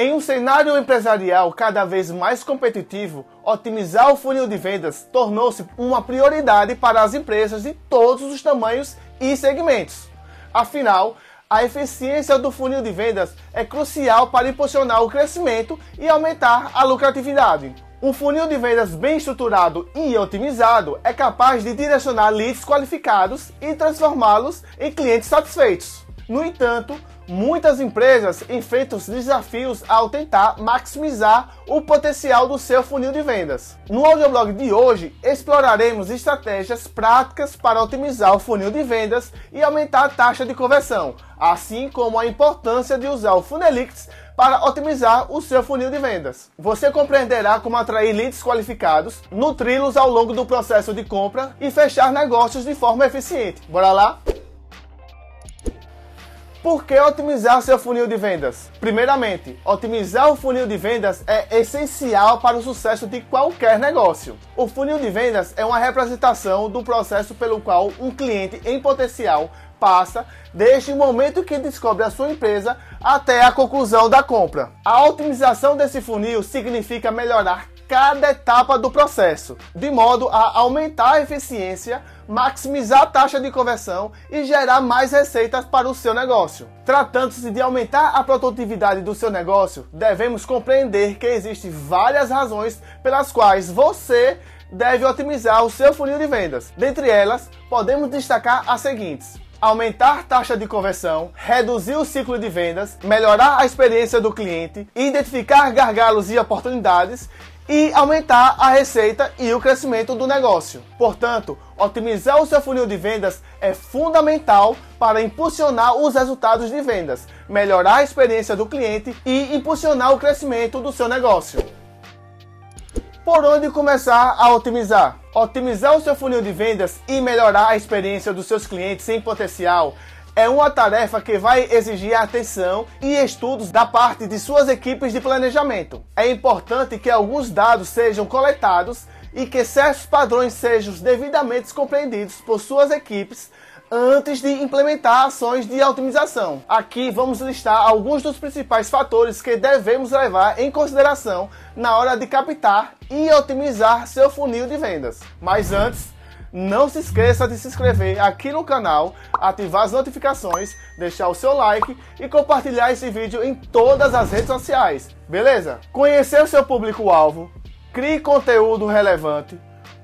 Em um cenário empresarial cada vez mais competitivo, otimizar o funil de vendas tornou-se uma prioridade para as empresas de todos os tamanhos e segmentos. Afinal, a eficiência do funil de vendas é crucial para impulsionar o crescimento e aumentar a lucratividade. Um funil de vendas bem estruturado e otimizado é capaz de direcionar leads qualificados e transformá-los em clientes satisfeitos. No entanto, muitas empresas enfrentam desafios ao tentar maximizar o potencial do seu funil de vendas. No audioblog de hoje, exploraremos estratégias práticas para otimizar o funil de vendas e aumentar a taxa de conversão, assim como a importância de usar o Funelix para otimizar o seu funil de vendas. Você compreenderá como atrair leads qualificados, nutri-los ao longo do processo de compra e fechar negócios de forma eficiente. Bora lá? Por que otimizar seu funil de vendas? Primeiramente, otimizar o funil de vendas é essencial para o sucesso de qualquer negócio. O funil de vendas é uma representação do processo pelo qual um cliente em potencial passa desde o momento que descobre a sua empresa até a conclusão da compra. A otimização desse funil significa melhorar cada etapa do processo, de modo a aumentar a eficiência, maximizar a taxa de conversão e gerar mais receitas para o seu negócio. Tratando-se de aumentar a produtividade do seu negócio, devemos compreender que existem várias razões pelas quais você deve otimizar o seu funil de vendas. Dentre elas, podemos destacar as seguintes: aumentar taxa de conversão, reduzir o ciclo de vendas, melhorar a experiência do cliente, identificar gargalos e oportunidades e aumentar a receita e o crescimento do negócio. Portanto, otimizar o seu funil de vendas é fundamental para impulsionar os resultados de vendas, melhorar a experiência do cliente e impulsionar o crescimento do seu negócio. Por onde começar a otimizar? Otimizar o seu funil de vendas e melhorar a experiência dos seus clientes em potencial é uma tarefa que vai exigir atenção e estudos da parte de suas equipes de planejamento. É importante que alguns dados sejam coletados e que certos padrões sejam devidamente compreendidos por suas equipes antes de implementar ações de otimização. Aqui vamos listar alguns dos principais fatores que devemos levar em consideração na hora de captar e otimizar seu funil de vendas. Mas antes, não se esqueça de se inscrever aqui no canal, ativar as notificações, deixar o seu like e compartilhar esse vídeo em todas as redes sociais, beleza? Conhecer o seu público-alvo, crie conteúdo relevante,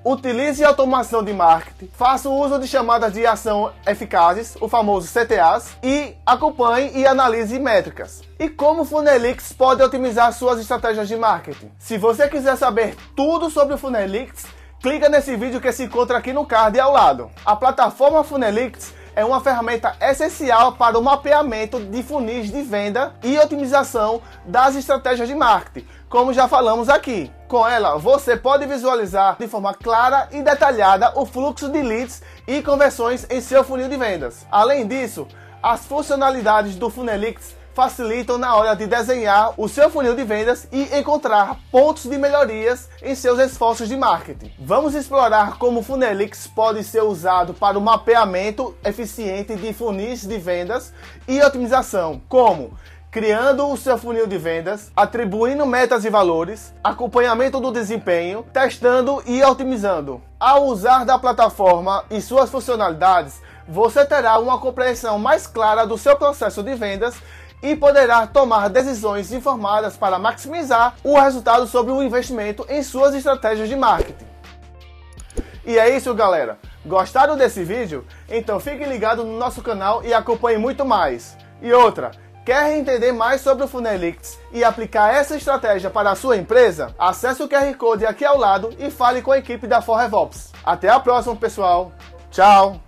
Utilize automação de marketing, faça uso de chamadas de ação eficazes, o famoso CTAs, e acompanhe e analise métricas. E como o Funelix pode otimizar suas estratégias de marketing? Se você quiser saber tudo sobre o Funelix, clica nesse vídeo que se encontra aqui no card ao lado. A plataforma Funelix é uma ferramenta essencial para o mapeamento de funis de venda e otimização das estratégias de marketing, como já falamos aqui. Com ela, você pode visualizar de forma clara e detalhada o fluxo de leads e conversões em seu funil de vendas. Além disso, as funcionalidades do Funelix facilitam na hora de desenhar o seu funil de vendas e encontrar pontos de melhorias em seus esforços de marketing. Vamos explorar como o Funelix pode ser usado para o mapeamento eficiente de funis de vendas e otimização, como criando o seu funil de vendas, atribuindo metas e valores, acompanhamento do desempenho, testando e otimizando. Ao usar da plataforma e suas funcionalidades, você terá uma compreensão mais clara do seu processo de vendas e poderá tomar decisões informadas para maximizar o resultado sobre o investimento em suas estratégias de marketing. E é isso, galera. Gostaram desse vídeo? Então fique ligado no nosso canal e acompanhe muito mais. E outra, quer entender mais sobre o Funelix e aplicar essa estratégia para a sua empresa? Acesse o QR Code aqui ao lado e fale com a equipe da ForRevops. Até a próxima, pessoal. Tchau!